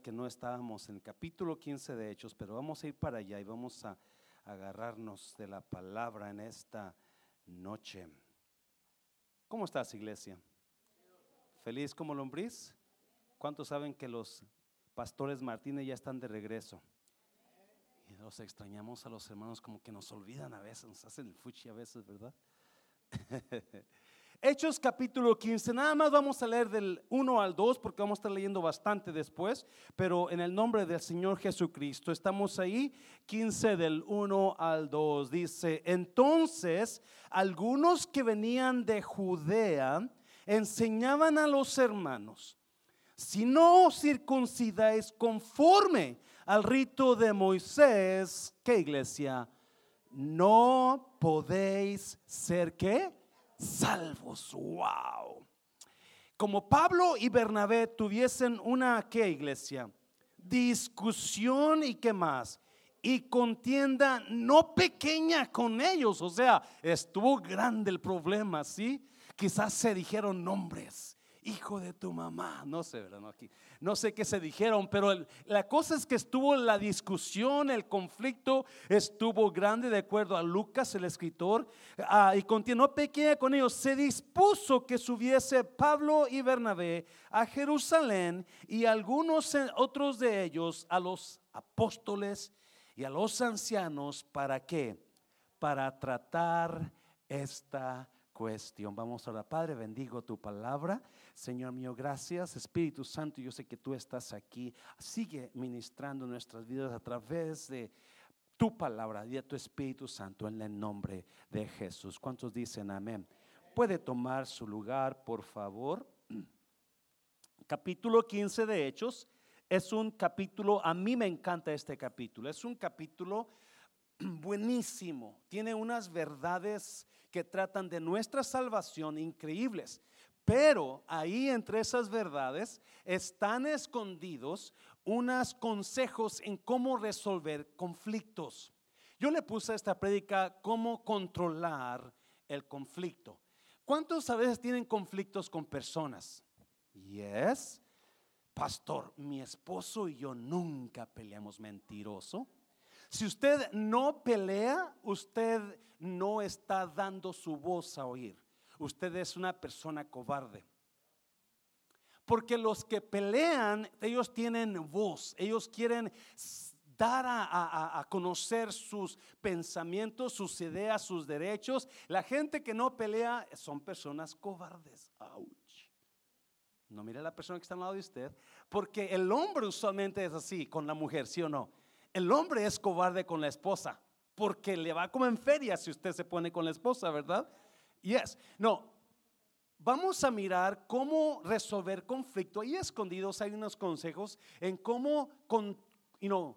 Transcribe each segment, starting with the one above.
que no estábamos en el capítulo 15 de Hechos, pero vamos a ir para allá y vamos a agarrarnos de la palabra en esta noche. ¿Cómo estás, iglesia? ¿Feliz como lombriz? ¿Cuántos saben que los pastores Martínez ya están de regreso? Y los extrañamos a los hermanos como que nos olvidan a veces, nos hacen el fuchi a veces, ¿verdad? Hechos capítulo 15, nada más vamos a leer del 1 al 2 porque vamos a estar leyendo bastante después, pero en el nombre del Señor Jesucristo, estamos ahí, 15 del 1 al 2, dice, entonces algunos que venían de Judea enseñaban a los hermanos, si no os circuncidáis conforme al rito de Moisés, ¿qué iglesia? No podéis ser qué? Salvos. Wow. Como Pablo y Bernabé tuviesen una, ¿qué iglesia? Discusión y qué más. Y contienda no pequeña con ellos. O sea, estuvo grande el problema, ¿sí? Quizás se dijeron nombres hijo de tu mamá. No sé, ¿verdad? No, aquí, no sé qué se dijeron, pero la cosa es que estuvo la discusión, el conflicto estuvo grande de acuerdo a Lucas, el escritor, ah, y continuó pequeña con ellos. Se dispuso que subiese Pablo y Bernabé a Jerusalén y algunos otros de ellos a los apóstoles y a los ancianos. ¿Para qué? Para tratar esta cuestión. Vamos a orar. Padre, bendigo tu palabra. Señor mío, gracias. Espíritu Santo, yo sé que tú estás aquí. Sigue ministrando nuestras vidas a través de tu palabra y de tu Espíritu Santo en el nombre de Jesús. ¿Cuántos dicen amén? Puede tomar su lugar, por favor. Capítulo 15 de Hechos es un capítulo, a mí me encanta este capítulo, es un capítulo buenísimo, tiene unas verdades que tratan de nuestra salvación increíbles. Pero ahí entre esas verdades están escondidos unos consejos en cómo resolver conflictos. Yo le puse a esta prédica cómo controlar el conflicto. ¿Cuántos a veces tienen conflictos con personas? Yes. Pastor, mi esposo y yo nunca peleamos mentiroso. Si usted no pelea, usted no está dando su voz a oír. Usted es una persona cobarde. Porque los que pelean, ellos tienen voz, ellos quieren dar a, conocer sus pensamientos, sus ideas, sus derechos. La gente que no pelea son personas cobardes. No mire a la persona que está al lado de usted, porque el hombre usualmente es así con la mujer, ¿sí o no? El hombre es cobarde con la esposa porque le va como en feria si usted se pone con la esposa, ¿verdad? Yes. No. Vamos a mirar cómo resolver conflicto. Ahí escondidos hay unos consejos en cómo con, you know,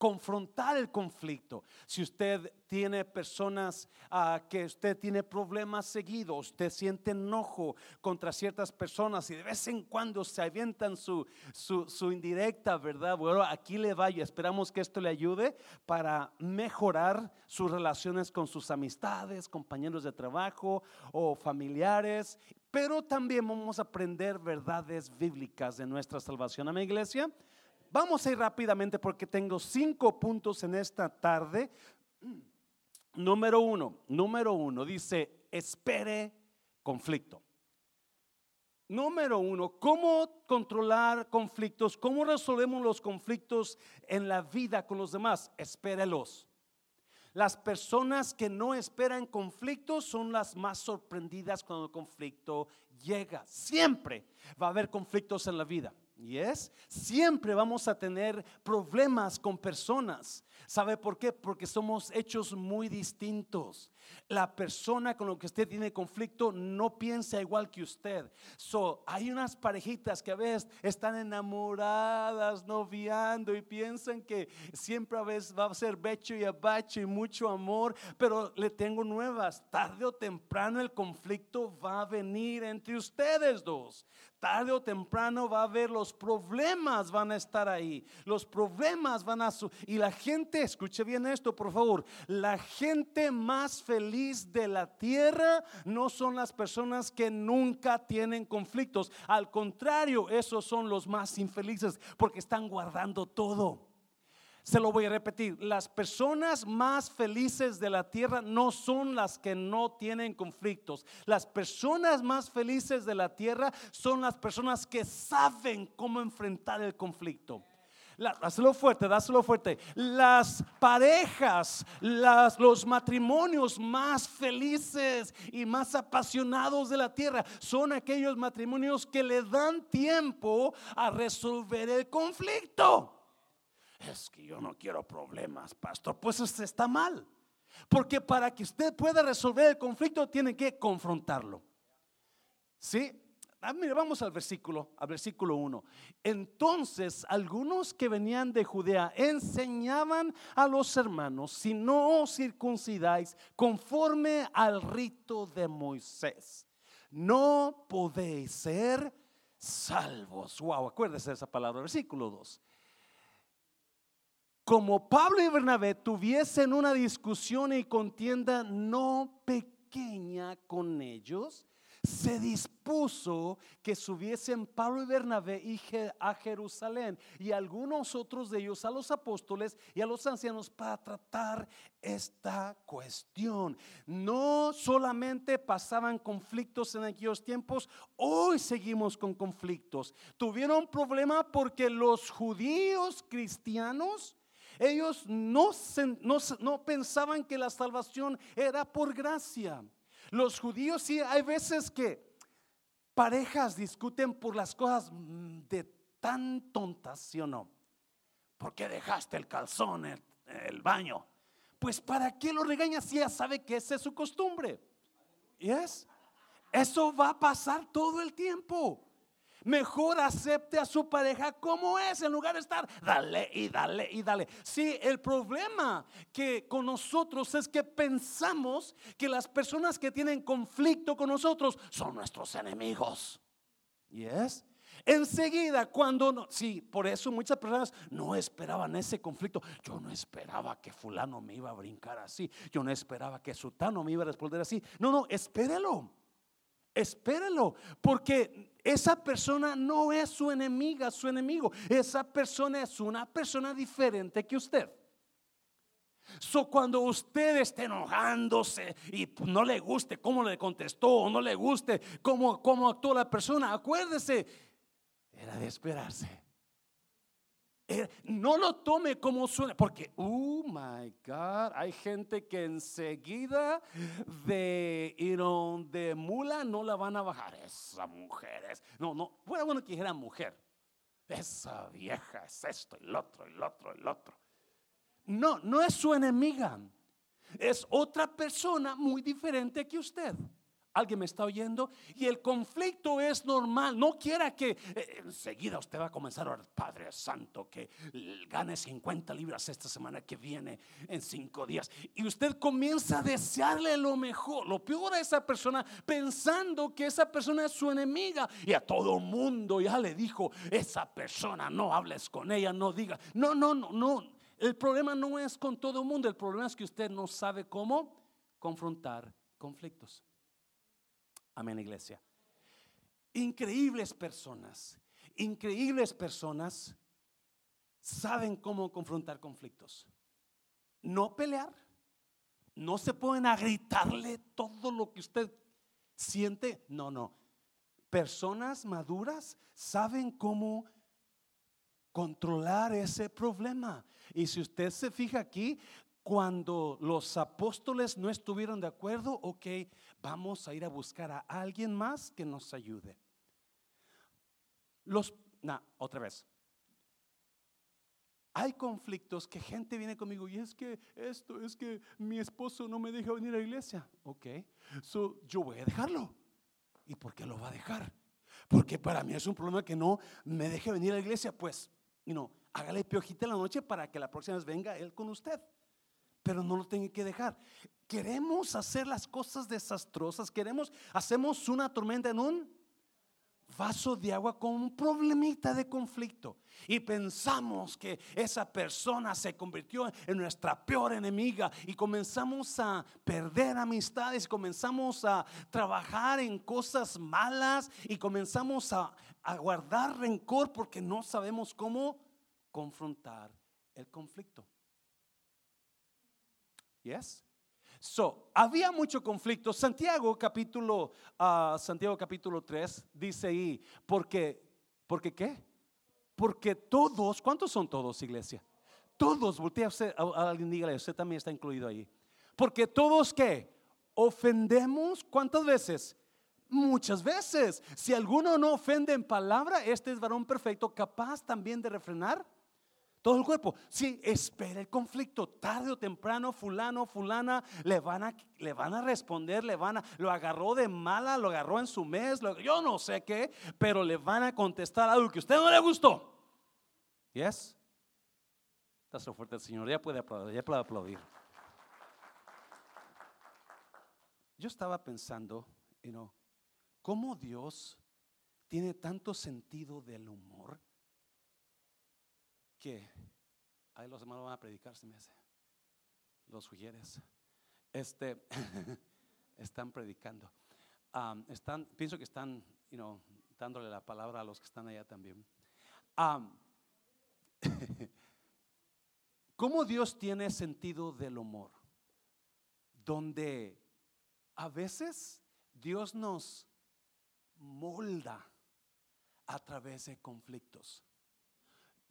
confrontar el conflicto. Si usted tiene personas ah, que usted tiene problemas seguidos, usted siente enojo contra ciertas personas y de vez en cuando se avientan su, su, indirecta, ¿verdad? Bueno, aquí le vaya. Esperamos que esto le ayude para mejorar sus relaciones con sus amistades, compañeros de trabajo o familiares. Pero también vamos a aprender verdades bíblicas de nuestra salvación. Amén, iglesia. Vamos a ir rápidamente porque tengo cinco puntos en esta tarde. Número uno, número uno, dice, espere conflicto. Número uno, ¿cómo controlar conflictos? ¿Cómo resolvemos los conflictos en la vida con los demás? Espérelos. Las personas que no esperan conflictos son las más sorprendidas cuando el conflicto llega. Siempre va a haber conflictos en la vida. Y es, siempre vamos a tener problemas con personas. ¿Sabe por qué? Porque somos hechos muy distintos. La persona con la que usted tiene conflicto no piensa igual que usted. So, hay unas parejitas que a veces están enamoradas, noviando y piensan que siempre a veces va a ser becho y abacho y mucho amor, pero le tengo nuevas. Tarde o temprano el conflicto va a venir entre ustedes dos tarde o temprano va a haber los problemas, van a estar ahí. Los problemas van a... y la gente, escuche bien esto, por favor, la gente más feliz de la tierra no son las personas que nunca tienen conflictos. Al contrario, esos son los más infelices porque están guardando todo. Se lo voy a repetir, las personas más felices de la tierra no son las que no tienen conflictos. Las personas más felices de la tierra son las personas que saben cómo enfrentar el conflicto. dáselo fuerte, dáselo fuerte. Las parejas, los matrimonios más felices y más apasionados de la tierra son aquellos matrimonios que le dan tiempo a resolver el conflicto es que yo no quiero problemas, pastor. Pues usted está mal. Porque para que usted pueda resolver el conflicto tiene que confrontarlo. ¿Sí? Ah, mire, vamos al versículo, al versículo 1. Entonces, algunos que venían de Judea enseñaban a los hermanos, si no os circuncidáis conforme al rito de Moisés, no podéis ser salvos. Wow, acuérdese de esa palabra, versículo 2 como Pablo y Bernabé tuviesen una discusión y contienda no pequeña con ellos, se dispuso que subiesen Pablo y Bernabé a Jerusalén y algunos otros de ellos a los apóstoles y a los ancianos para tratar esta cuestión. No solamente pasaban conflictos en aquellos tiempos, hoy seguimos con conflictos. Tuvieron problema porque los judíos cristianos ellos no, pensaban que la salvación era por gracia. Los judíos sí, hay veces que parejas discuten por las cosas mm, de tan tontas, ¿sí o no? ¿Por qué dejaste el calzón en el baño? Pues ¿para qué lo regañas si ya sabe que esa es su costumbre? ¿Yes? Eso va a pasar todo el tiempo. Mejor acepte a su pareja como es en lugar de estar dale y dale y dale. Sí, el problema que con nosotros es que pensamos que las personas que tienen conflicto con nosotros son nuestros enemigos. ¿Y es? Enseguida, cuando no, sí, por eso muchas personas no esperaban ese conflicto. Yo no esperaba que fulano me iba a brincar así. Yo no esperaba que sutano me iba a responder así. No, no, espérelo. Espérelo, porque esa persona no es su enemiga, su enemigo. Esa persona es una persona diferente que usted. So, cuando usted esté enojándose y no le guste cómo le contestó, o no le guste cómo, cómo actuó la persona, acuérdese, era de esperarse. Eh, no lo tome como suena, porque, oh my God, hay gente que enseguida de, you de mula no la van a bajar. Esa mujer es, no, no, fuera bueno que dijera mujer. Esa vieja es esto, el otro, el otro, el otro. No, no es su enemiga. Es otra persona muy diferente que usted. ¿Alguien me está oyendo? Y el conflicto es normal. No quiera que eh, enseguida usted va a comenzar a orar, Padre Santo, que gane 50 libras esta semana que viene en cinco días. Y usted comienza a desearle lo mejor, lo peor a esa persona, pensando que esa persona es su enemiga. Y a todo mundo ya le dijo, esa persona, no hables con ella, no diga. No, no, no, no. El problema no es con todo el mundo, el problema es que usted no sabe cómo confrontar conflictos. Amén, iglesia. Increíbles personas, increíbles personas saben cómo confrontar conflictos. No pelear, no se pueden a gritarle todo lo que usted siente. No, no. Personas maduras saben cómo controlar ese problema. Y si usted se fija aquí, cuando los apóstoles no estuvieron de acuerdo, ok, vamos a ir a buscar a alguien más que nos ayude. Los, no, otra vez. Hay conflictos que gente viene conmigo y es que esto, es que mi esposo no me deja venir a la iglesia. Ok, so yo voy a dejarlo. ¿Y por qué lo va a dejar? Porque para mí es un problema que no me deje venir a la iglesia. Pues, you know, hágale piojita en la noche para que la próxima vez venga él con usted pero no lo tiene que dejar. Queremos hacer las cosas desastrosas, queremos, hacemos una tormenta en un vaso de agua con un problemita de conflicto y pensamos que esa persona se convirtió en nuestra peor enemiga y comenzamos a perder amistades, comenzamos a trabajar en cosas malas y comenzamos a, a guardar rencor porque no sabemos cómo confrontar el conflicto. Yes? So, había mucho conflicto. Santiago capítulo, uh, Santiago capítulo 3 dice ahí, porque, porque qué? Porque todos, ¿cuántos son todos, iglesia? Todos, voltea usted, a alguien dígale, usted también está incluido ahí. Porque todos qué? Ofendemos, ¿cuántas veces? Muchas veces. Si alguno no ofende en palabra, este es varón perfecto, capaz también de refrenar todo el cuerpo. Si espera el conflicto. Tarde o temprano, fulano, fulana, le van a, le van a responder, le van a, lo agarró de mala, lo agarró en su mes, yo no sé qué, pero le van a contestar algo que a usted no le gustó. ¿Yes? Está so fuerte el Señor, ya puede aplaudir, ya puede aplaudir. Yo estaba pensando, you know, ¿cómo Dios tiene tanto sentido del humor? Que ahí los hermanos van a predicar, se me hace. Los sugieres. Este, están predicando. están, pienso que están, you know, dándole la palabra a los que están allá también. ¿Cómo Dios tiene sentido del humor? Donde a veces Dios nos molda a través de conflictos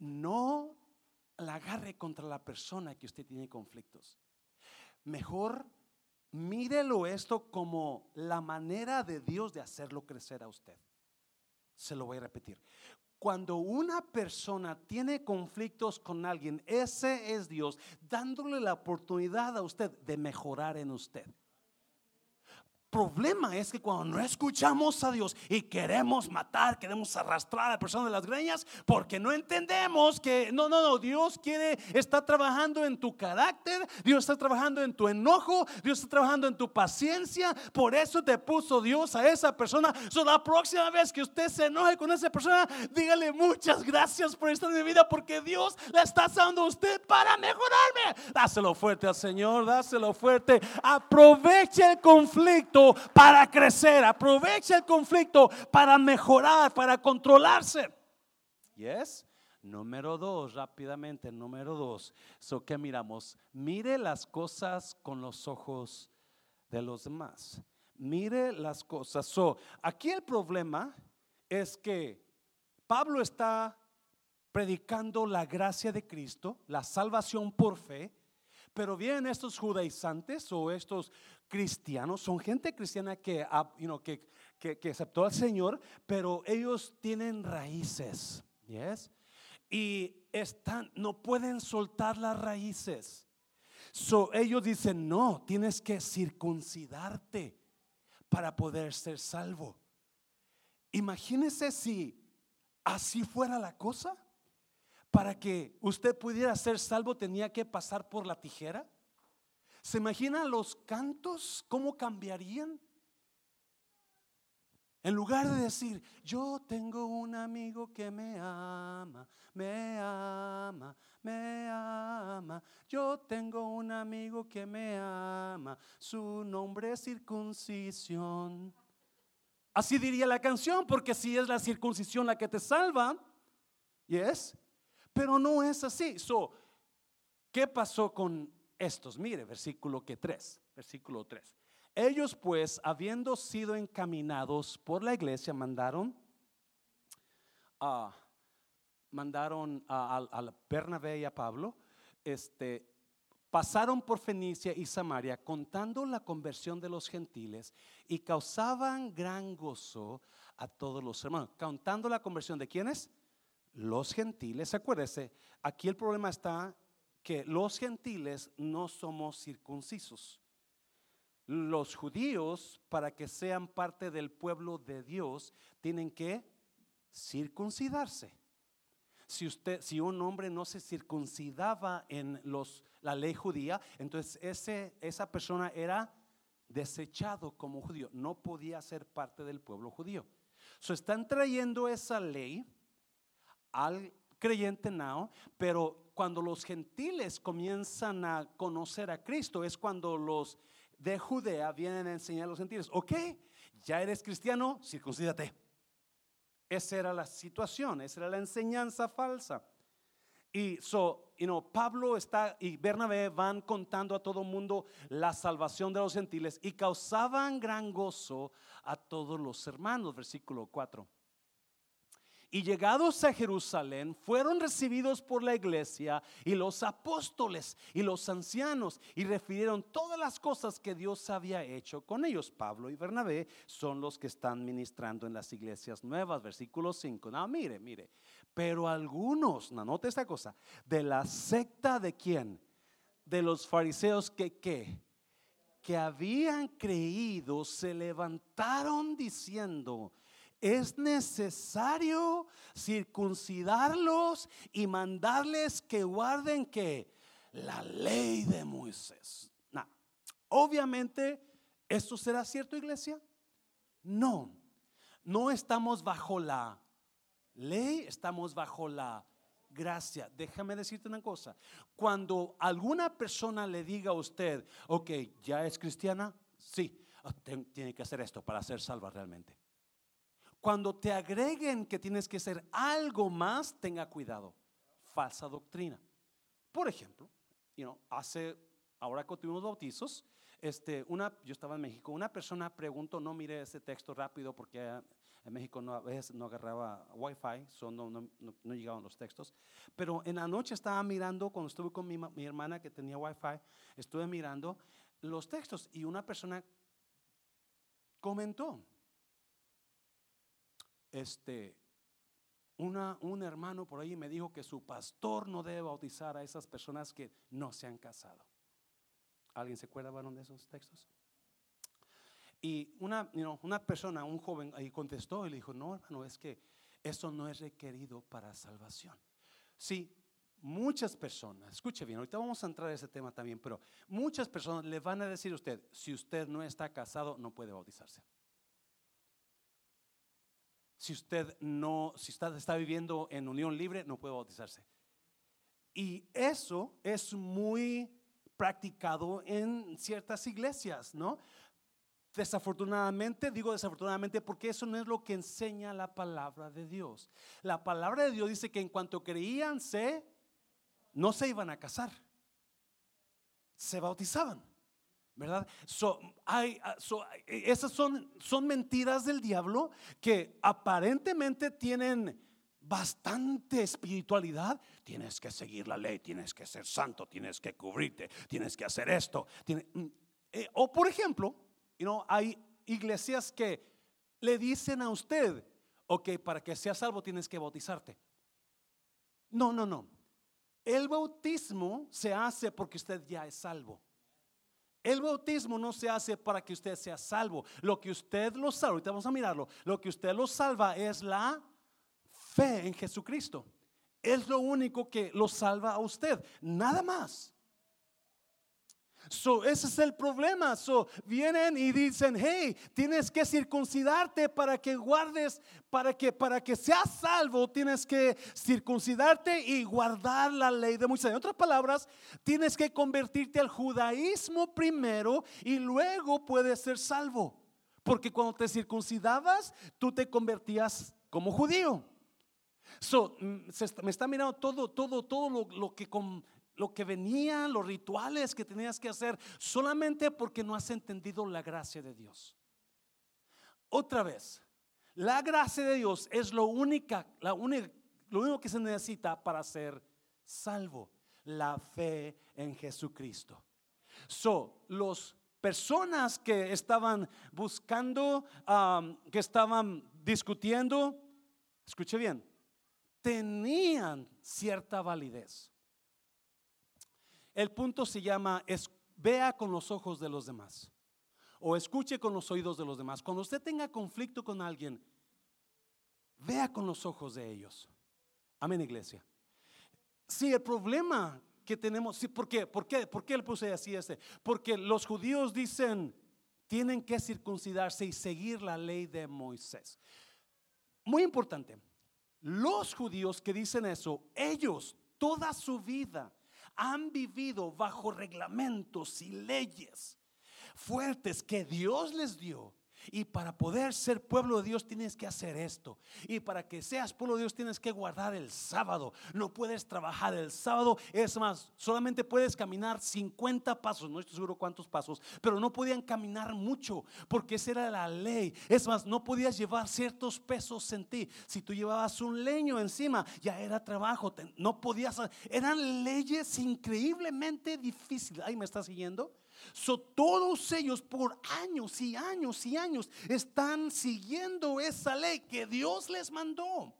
no la agarre contra la persona que usted tiene conflictos. Mejor mírelo esto como la manera de Dios de hacerlo crecer a usted. Se lo voy a repetir. Cuando una persona tiene conflictos con alguien, ese es Dios dándole la oportunidad a usted de mejorar en usted problema es que cuando no escuchamos a Dios y queremos matar, queremos arrastrar a la persona de las greñas, porque no entendemos que no, no, no, Dios quiere, está trabajando en tu carácter, Dios está trabajando en tu enojo, Dios está trabajando en tu paciencia, por eso te puso Dios a esa persona. So, la próxima vez que usted se enoje con esa persona, dígale muchas gracias por estar en mi vida, porque Dios la está usando a usted para mejorarme. Dáselo fuerte al Señor, dáselo fuerte. Aproveche el conflicto para crecer, aprovecha el conflicto para mejorar, para controlarse. Yes. Número dos, rápidamente, número dos. So, ¿qué miramos? Mire las cosas con los ojos de los demás. Mire las cosas. So, aquí el problema es que Pablo está predicando la gracia de Cristo, la salvación por fe, pero vienen estos judaizantes o estos cristianos, son gente cristiana que, que, que, que, aceptó al Señor, pero ellos tienen raíces, ¿yes? Y están, no pueden soltar las raíces. So, ellos dicen, no, tienes que circuncidarte para poder ser salvo. Imagínese si así fuera la cosa. Para que usted pudiera ser salvo tenía que pasar por la tijera. ¿Se imagina los cantos cómo cambiarían? En lugar de decir, yo tengo un amigo que me ama, me ama, me ama. Yo tengo un amigo que me ama, su nombre es circuncisión. Así diría la canción, porque si es la circuncisión la que te salva, yes, pero no es así. So, ¿qué pasó con estos. Mire, versículo que 3, versículo 3. Ellos pues, habiendo sido encaminados por la iglesia, mandaron a mandaron a, Bernabé y a Pablo, este, pasaron por Fenicia y Samaria contando la conversión de los gentiles y causaban gran gozo a todos los hermanos. Contando la conversión de quienes? Los gentiles. Acuérdese, aquí el problema está que los gentiles no somos circuncisos. Los judíos, para que sean parte del pueblo de Dios, tienen que circuncidarse. Si usted, si un hombre no se circuncidaba en los, la ley judía, entonces ese, esa persona era desechado como judío, no podía ser parte del pueblo judío. So están trayendo esa ley al creyente now, pero cuando los gentiles comienzan a conocer a Cristo es cuando los de Judea vienen a enseñar a los gentiles, ok, ya eres cristiano, circuncídate. Esa era la situación, esa era la enseñanza falsa. Y so, you know, Pablo está y Bernabé van contando a todo el mundo la salvación de los gentiles y causaban gran gozo a todos los hermanos, versículo 4. Y llegados a Jerusalén, fueron recibidos por la iglesia y los apóstoles y los ancianos y refirieron todas las cosas que Dios había hecho con ellos. Pablo y Bernabé son los que están ministrando en las iglesias nuevas. Versículo 5. No, mire, mire. Pero algunos, no, note esta cosa, de la secta de quién? De los fariseos que qué? Que habían creído, se levantaron diciendo, es necesario circuncidarlos y mandarles que guarden que la ley de Moisés. obviamente, ¿esto será cierto, iglesia? No, no estamos bajo la ley, estamos bajo la gracia. Déjame decirte una cosa. Cuando alguna persona le diga a usted, ok, ya es cristiana, sí, ah, tiene que hacer esto para ser salva realmente. Cuando te agreguen que tienes que hacer algo más, tenga cuidado. Falsa doctrina. Por ejemplo, you hace, ahora que tuvimos bautizos, este, una, yo estaba en México, una persona preguntó, no mire ese texto rápido porque en México no, a veces no agarraba wifi, so no, no, no, llegaban los textos. Pero en la noche estaba mirando, cuando estuve con mi, mi hermana que tenía wifi, estuve mirando los textos y una persona comentó, este, un hermano por ahí me dijo que su pastor no debe bautizar a esas personas que no se han casado. ¿Alguien se acuerda, varón, de esos textos? Y una, una persona, un joven ahí contestó y le dijo, no, hermano, es que eso no es requerido para salvación. Sí, muchas personas, escuche bien, ahorita vamos a entrar a ese tema también, pero muchas personas le van a decir a usted, si usted no está casado, no puede bautizarse si usted no, si está, está viviendo en unión libre, no puede bautizarse. Y eso es muy practicado en ciertas iglesias, ¿no? Desafortunadamente, digo desafortunadamente porque eso no es lo que enseña la palabra de Dios. La palabra de Dios dice que en cuanto creían, se, no se iban a casar, se bautizaban. ¿Verdad? hay, ah, esas son, son mentiras del diablo que aparentemente tienen bastante espiritualidad. Tienes que seguir la ley, tienes que ser santo, tienes que cubrirte, tienes que hacer esto. Mm, eh, o por ejemplo, you hay iglesias que le dicen a usted, ok, para que seas salvo tienes que bautizarte. No, no, no. El bautismo se hace porque usted ya es salvo. El bautismo no se hace para que usted sea salvo. Lo que usted lo salva, ahorita vamos a mirarlo, lo que usted lo salva es la fe en Jesucristo. Es lo único que lo salva a usted, nada más. So, ese es el problema. So, vienen y dicen, hey, tienes que circuncidarte para que guardes, para que, para que seas salvo, tienes que circuncidarte y guardar la ley de Moisés. En otras palabras, tienes que convertirte al judaísmo primero y luego puedes ser salvo. Porque cuando te circuncidabas, tú te convertías como judío. So, mm, me está mirando todo, todo, todo lo, lo que con, lo que venía, los rituales que tenías que hacer, solamente porque no has entendido la gracia de Dios. Otra vez, la gracia de Dios es lo, única, la única, lo único que se necesita para ser salvo, la fe en Jesucristo. So, los personas que estaban buscando, que estaban discutiendo, escuche bien, tenían cierta validez. El punto se llama vea con los ojos de los demás o escuche con los oídos de los demás. Cuando usted tenga conflicto con alguien, vea con los ojos de ellos. Amén, iglesia. Si el problema que tenemos, sí, ¿por qué? ¿Por qué? ¿Por qué le puse así este? Porque los judíos dicen, tienen que circuncidarse y seguir la ley de Moisés. muy importante, los judíos que dicen eso, ellos toda su vida han vivido bajo reglamentos y leyes fuertes que Dios les dio y para poder ser pueblo de Dios tienes que hacer esto. Y para que seas pueblo de Dios tienes que guardar el sábado. No puedes trabajar el sábado. Es más, solamente puedes caminar 50 pasos. No estoy seguro cuántos pasos. Pero no podían caminar mucho porque esa era la ley. Es más, no podías llevar ciertos pesos en ti. Si tú llevabas un leño encima, ya era trabajo. No podías. Eran leyes increíblemente difíciles. Ahí me está siguiendo. So, todos ellos por años y años y años están siguiendo esa ley que Dios les mandó.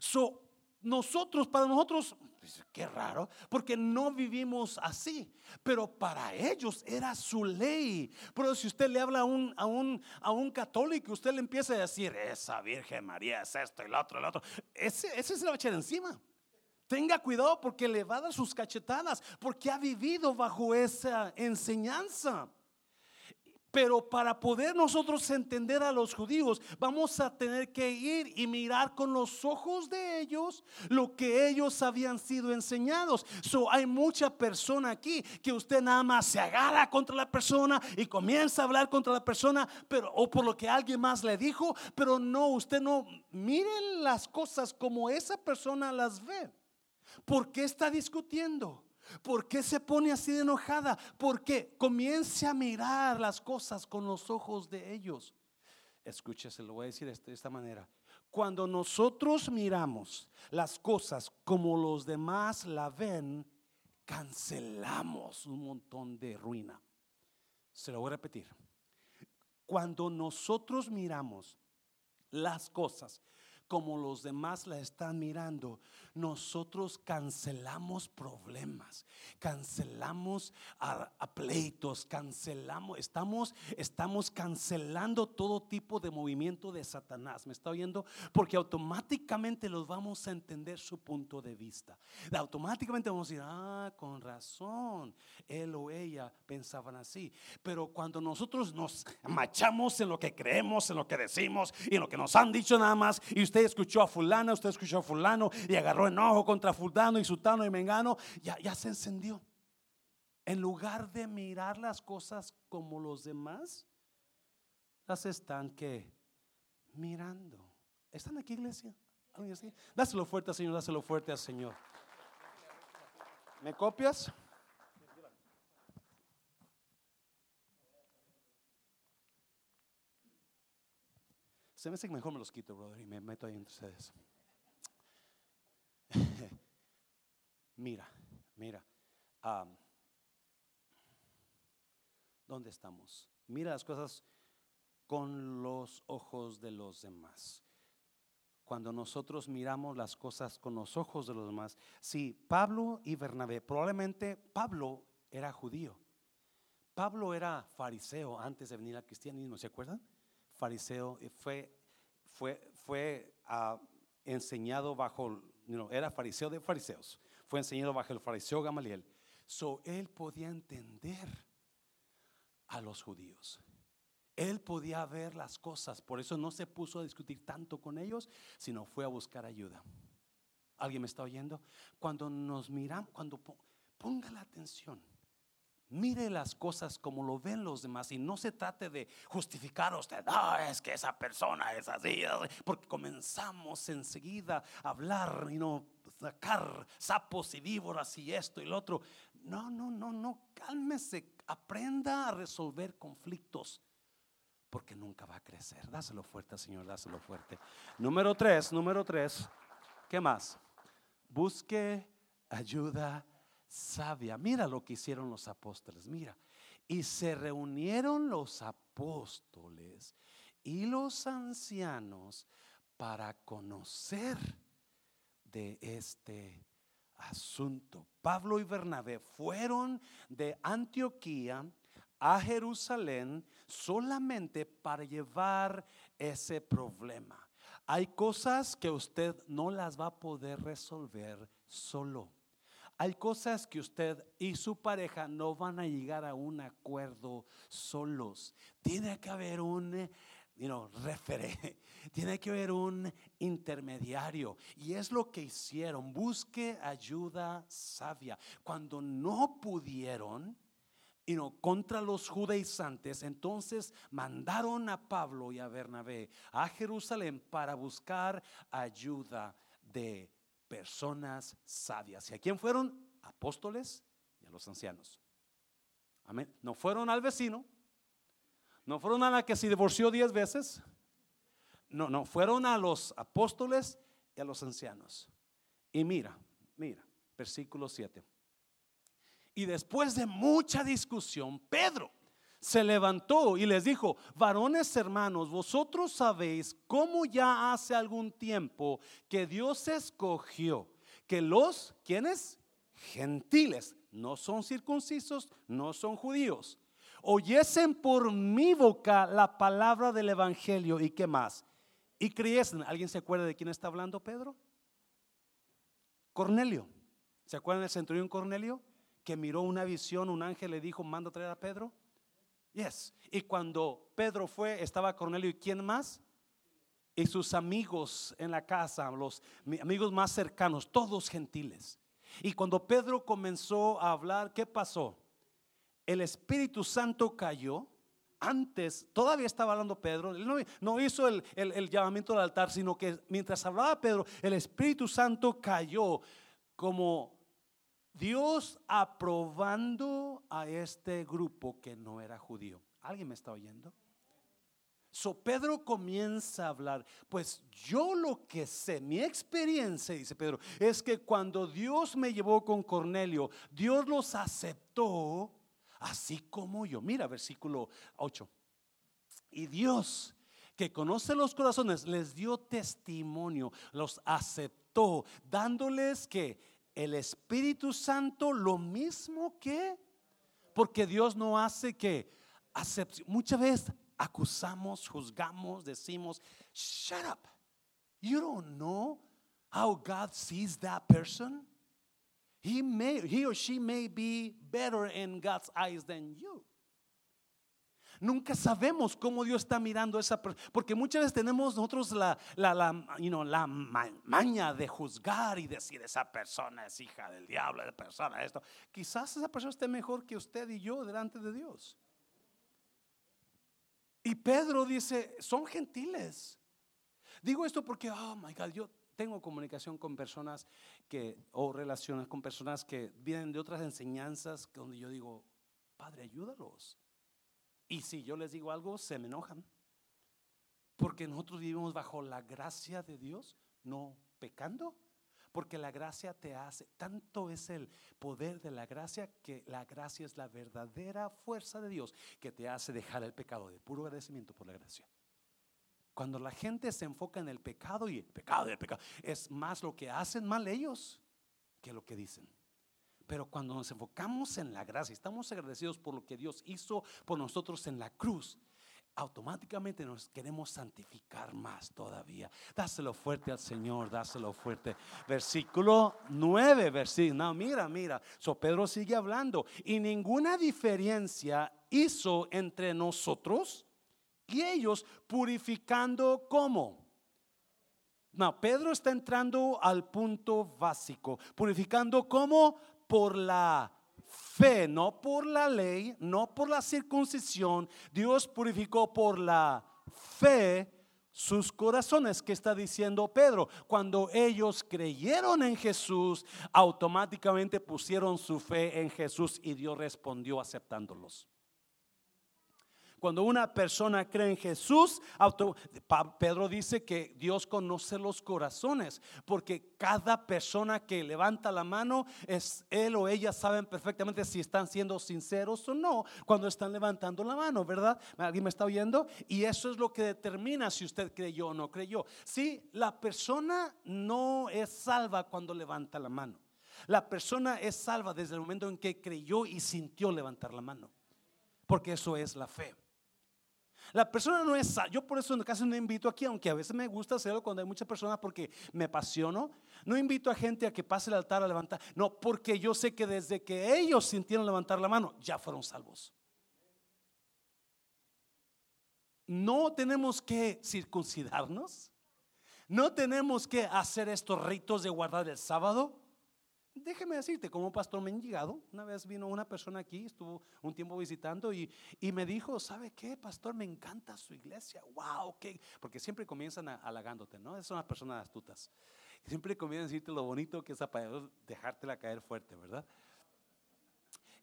So, nosotros, para nosotros, pues, qué raro, porque no vivimos así, pero para ellos era su ley. Pero si usted le habla a un, a un, a un católico, usted le empieza a decir, esa Virgen María es esto y lo otro, el otro, ese, ese se le va a echar encima. Tenga cuidado porque le va a dar sus cachetadas, porque ha vivido bajo esa enseñanza. Pero para poder nosotros entender a los judíos, vamos a tener que ir y mirar con los ojos de ellos lo que ellos habían sido enseñados. So, hay mucha persona aquí que usted nada más se agarra contra la persona y comienza a hablar contra la persona, pero o por lo que alguien más le dijo, pero no, usted no mire las cosas como esa persona las ve. ¿Por qué está discutiendo? ¿Por qué se pone así de enojada? Porque comience a mirar las cosas con los ojos de ellos. Escúchese, lo voy a decir de esta manera. Cuando nosotros miramos las cosas como los demás la ven, cancelamos un montón de ruina. Se lo voy a repetir. Cuando nosotros miramos las cosas como los demás la están mirando, nosotros cancelamos problemas, cancelamos a, pleitos, cancelamos, estamos, estamos cancelando todo tipo de movimiento de Satanás. ¿Me está oyendo? Porque automáticamente los vamos a entender su punto de vista. Automáticamente vamos a decir, ah, con razón, él o ella pensaban así. Pero cuando nosotros nos machamos en lo que creemos, en lo que decimos y en lo que nos han dicho nada más, y usted escuchó a fulana, usted escuchó a fulano y agarró enojo contra fulano y sutano y mengano, ya, ya se encendió. En lugar de mirar las cosas como los demás, las están que mirando. ¿Están aquí, iglesia? Dáselo fuerte al Señor, dáselo fuerte al Señor. ¿Me copias? Se me hace que mejor me los quito, brother, y me meto ahí entre ustedes. Mira, mira. ¿Dónde estamos? Mira las cosas con los ojos de los demás. Cuando nosotros miramos las cosas con los ojos de los demás. Sí, Pablo y Bernabé, probablemente Pablo era judío. Pablo era fariseo antes de venir al cristianismo, ¿se acuerdan? fariseo, fue, fue, fue uh, enseñado bajo, no, era fariseo de fariseos, fue enseñado bajo el fariseo Gamaliel. So él podía entender a los judíos. Él podía ver las cosas, por eso no se puso a discutir tanto con ellos, sino fue a buscar ayuda. ¿Alguien me está oyendo? Cuando nos miramos, cuando ponga la atención, Mire las cosas como lo ven los demás y no se trate de justificar a usted. No, es que esa persona es así. Porque comenzamos enseguida a hablar y no sacar sapos y víboras y esto y lo otro. No, no, no, no. Cálmese. Aprenda a resolver conflictos. Porque nunca va a crecer. Dáselo fuerte, Señor. Dáselo fuerte. Número tres, número tres. ¿Qué más? Busque ayuda sabia. Mira lo que hicieron los apóstoles, mira. Y se reunieron los apóstoles y los ancianos para conocer de este asunto. Pablo y Bernabé fueron de Antioquía a Jerusalén solamente para llevar ese problema. Hay cosas que usted no las va a poder resolver solo. Hay cosas que usted y su pareja no van a llegar a un acuerdo solos. Tiene que haber un, you know, referé. Tiene que haber un intermediario. Y es lo que hicieron. Busque ayuda sabia. Cuando no pudieron, y no contra los judaizantes, entonces mandaron a Pablo y a Bernabé a Jerusalén para buscar ayuda de personas sabias. ¿Y a quién fueron? Apóstoles y a los ancianos. Amén. No fueron al vecino, no fueron a la que se divorció diez veces. No, no, fueron a los apóstoles y a los ancianos. Y mira, mira, versículo 7. Y después de mucha discusión, Pedro se levantó y les dijo, varones hermanos, vosotros sabéis cómo ya hace algún tiempo que Dios escogió que los, ¿quiénes? Gentiles, no son circuncisos, no son judíos, oyesen por mi boca la palabra del Evangelio y qué más. Y creyesen. ¿Alguien se acuerda de quién está hablando Pedro? Cornelio. ¿Se acuerdan del centurión Cornelio? Que miró una visión, un ángel le dijo, manda traer a Pedro. Yes. Y cuando Pedro fue, estaba Cornelio y quién más? Y sus amigos en la casa, los amigos más cercanos, todos gentiles. Y cuando Pedro comenzó a hablar, ¿qué pasó? El Espíritu Santo cayó. Antes, todavía estaba hablando Pedro, él no, hizo el, el, llamamiento al altar, sino que mientras hablaba Pedro, el Espíritu Santo cayó como Dios aprobando a este grupo que no era judío. ¿Alguien me está oyendo? So Pedro comienza a hablar, pues yo lo que sé, mi experiencia, dice Pedro, es que cuando Dios me llevó con Cornelio, Dios los aceptó así como yo. Mira versículo 8. Y Dios, que conoce los corazones, les dio testimonio, los aceptó, dándoles que el Espíritu Santo lo mismo que, porque Dios no hace que acepción. Muchas veces acusamos, juzgamos, decimos, shut up. You don't know how God sees that person. He, may, he or she may be better in God's eyes than you. Nunca sabemos cómo Dios está mirando a esa persona, porque muchas veces tenemos nosotros la, la, la, you know, la maña de juzgar y decir esa persona es hija del diablo, esa persona esto. Quizás esa persona esté mejor que usted y yo delante de Dios. Y Pedro dice, son gentiles. Digo esto porque, oh my God, yo tengo comunicación con personas que, o relaciones con personas que vienen de otras enseñanzas donde yo digo, Padre, ayúdalos. Y si yo les digo algo, se me enojan. Porque nosotros vivimos bajo la gracia de Dios, no pecando. Porque la gracia te hace, tanto es el poder de la gracia que la gracia es la verdadera fuerza de Dios que te hace dejar el pecado de puro agradecimiento por la gracia. Cuando la gente se enfoca en el pecado y el pecado y pecado, es más lo que hacen mal ellos que lo que dicen. Pero cuando nos enfocamos en la gracia, estamos agradecidos por lo que Dios hizo por nosotros en la cruz, automáticamente nos queremos santificar más todavía. Dáselo fuerte al Señor, dáselo fuerte. Versículo 9, versículo. No, mira, mira. So Pedro sigue hablando. Y ninguna diferencia hizo entre nosotros y ellos purificando cómo. No, Pedro está entrando al punto básico. Purificando cómo por la fe, no por la ley, no por la circuncisión. Dios purificó por la fe sus corazones. ¿Qué está diciendo Pedro? Cuando ellos creyeron en Jesús, automáticamente pusieron su fe en Jesús y Dios respondió aceptándolos. Cuando una persona cree en Jesús, Pedro dice que Dios conoce los corazones, porque cada persona que levanta la mano, es él o ella saben perfectamente si están siendo sinceros o no cuando están levantando la mano, ¿verdad? ¿Alguien me está oyendo? Y eso es lo que determina si usted creyó o no creyó. Si la persona no es salva cuando levanta la mano. La persona es salva desde el momento en que creyó y sintió levantar la mano. Porque eso es la fe. La persona no es, yo por eso casi no invito aquí, aunque a veces me gusta hacerlo cuando hay muchas personas porque me apasiono. No invito a gente a que pase el altar a levantar, no, porque yo sé que desde que ellos sintieron levantar la mano, ya fueron salvos. no tenemos que circuncidarnos. No tenemos que hacer estos ritos de guardar el sábado. Déjeme decirte, como pastor me han llegado, una vez vino una persona aquí, estuvo un tiempo visitando y, y me dijo, ¿sabe qué, pastor? Me encanta su iglesia. Wow, qué. Porque siempre comienzan halagándote, ¿no? Son las personas astutas. Siempre comienzan a decirte lo bonito que es para dejártela caer fuerte, ¿verdad?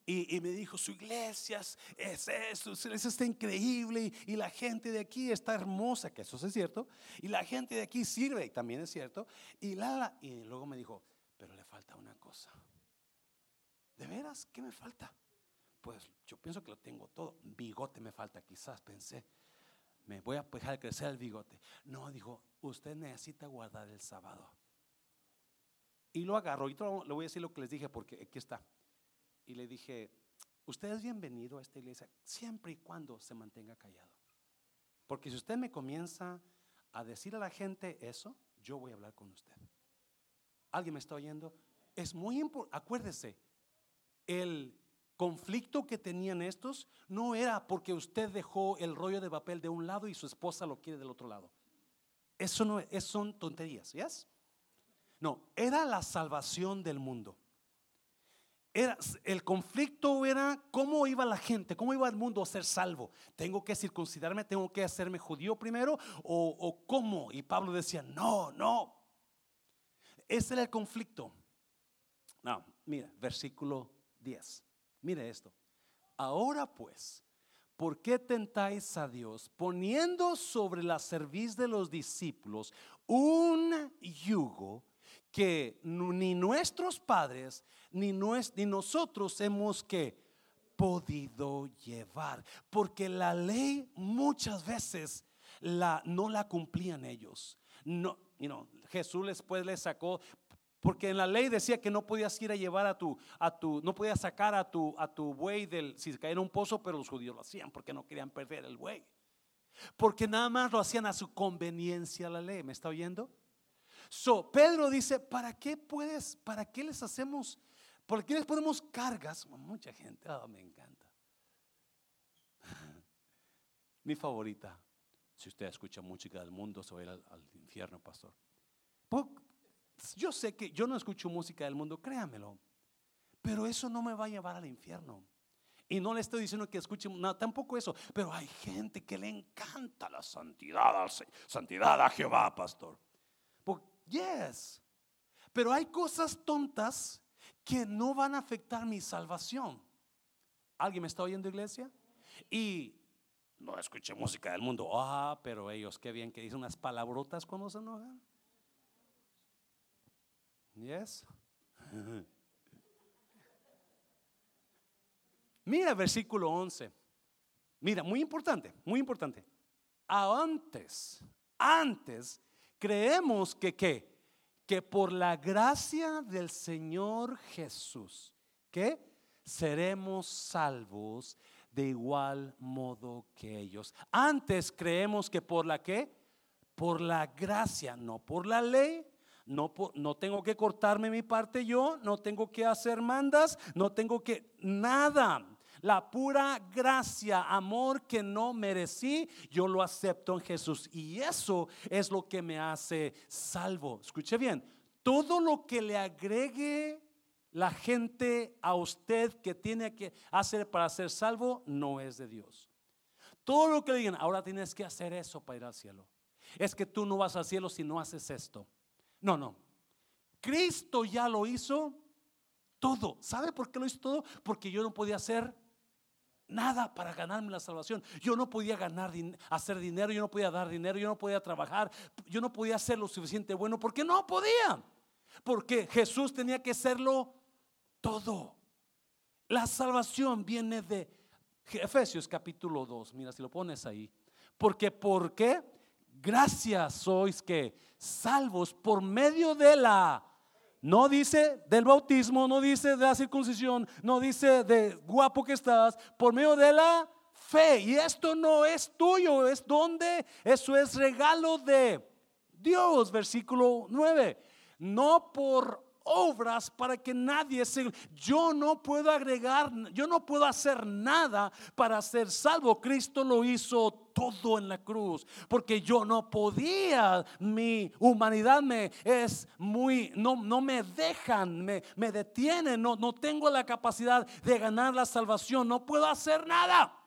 Y, me dijo, su iglesia es eso, su iglesia está increíble y, la gente de aquí está hermosa, que eso es cierto, y la gente de aquí sirve, y también es cierto, y, la, y luego me dijo, pero le falta una cosa. ¿De veras? ¿Qué me falta? Pues yo pienso que lo tengo todo. Bigote me falta, quizás pensé. Me voy a dejar crecer el bigote. No, dijo, usted necesita guardar el sábado. Y lo agarro. Y le voy a decir lo que les dije porque aquí está y le dije, usted es bienvenido a esta iglesia siempre y cuando se mantenga callado. Porque si usted me comienza a decir a la gente eso, yo voy a hablar con usted. ¿Alguien me está oyendo? Es muy importante, acuérdese, el conflicto que tenían estos no era porque usted dejó el rollo de papel de un lado y su esposa lo quiere del otro lado. Eso no es, son tonterías, ¿yes? No, era la salvación del mundo. Era, el conflicto era cómo iba la gente, cómo iba el mundo a ser salvo. ¿Tengo que circuncidarme? ¿Tengo que hacerme judío primero? ¿O, o cómo? Y Pablo decía, no, no. Ese era el conflicto. No, mira, versículo 10. Mire esto. Ahora pues, ¿por qué tentáis a Dios poniendo sobre la cerviz de los discípulos un yugo que ni nuestros padres ni, ni nosotros hemos que podido llevar, porque la ley muchas veces la, no la cumplían ellos. No, you Jesús después les sacó, porque en la ley decía que no podías ir a llevar a tu, a tu, no podías sacar a tu, a tu buey del, si caía en un pozo, pero los judíos lo hacían porque no querían perder el buey. Porque nada más lo hacían a su conveniencia la ley. ¿Me está oyendo? So, Pedro dice, ¿para qué puedes, para qué les hacemos, por qué les ponemos cargas? Mucha gente, oh, me encanta. Mi favorita, si usted escucha música del mundo, se va a ir al, infierno, pastor. Yo sé que yo no escucho música del mundo, créamelo, pero eso no me va a llevar al infierno. Y no le estoy diciendo que escuche, no, tampoco eso, pero hay gente que le encanta la santidad, santidad a Jehová, pastor. Yes. Pero hay cosas tontas que no van a afectar mi salvación. ¿Alguien me está oyendo, iglesia? Y no escuché música del mundo. Ah, pero ellos, qué bien que dicen unas palabrotas cuando se enojan. Yes. Mira versículo 11. Mira, muy importante, muy importante. Antes, antes creemos que qué? Que por la gracia del Señor Jesús, que seremos salvos de igual modo que ellos. Antes creemos que por la que? Por la gracia, no por la ley. No, no tengo que cortarme mi parte yo, no tengo que hacer mandas, no tengo que nada la pura gracia, amor que no merecí, yo lo acepto en Jesús. Y eso es lo que me hace salvo. Escuche bien, todo lo que le agregue la gente a usted que tiene que hacer para ser salvo, no es de Dios. Todo lo que le digan, ahora tienes que hacer eso para ir al cielo. Es que tú no vas al cielo si no haces esto. No, no. Cristo ya lo hizo todo. ¿Sabe por qué lo hizo todo? Porque yo no podía hacer nada para ganarme la salvación. Yo no podía ganar, hacer dinero, yo no podía dar dinero, yo no podía trabajar, yo no podía ser lo suficiente bueno porque no podía. Porque Jesús tenía que serlo todo. La salvación viene de Efesios capítulo 2. Mira, si lo pones ahí. Porque, ¿por qué? Gracias sois que salvos por medio de la no dice del bautismo, no dice de la circuncisión, no dice de guapo que estás, por medio de la fe. Y esto no es tuyo, es donde, eso es regalo de Dios, versículo 9. No por obras para que nadie se... Yo no puedo agregar, yo no puedo hacer nada para ser salvo. Cristo lo hizo todo en la cruz, porque yo no podía, mi humanidad me es muy, no, no me dejan, me, me detienen, no, no tengo la capacidad de ganar la salvación, no puedo hacer nada.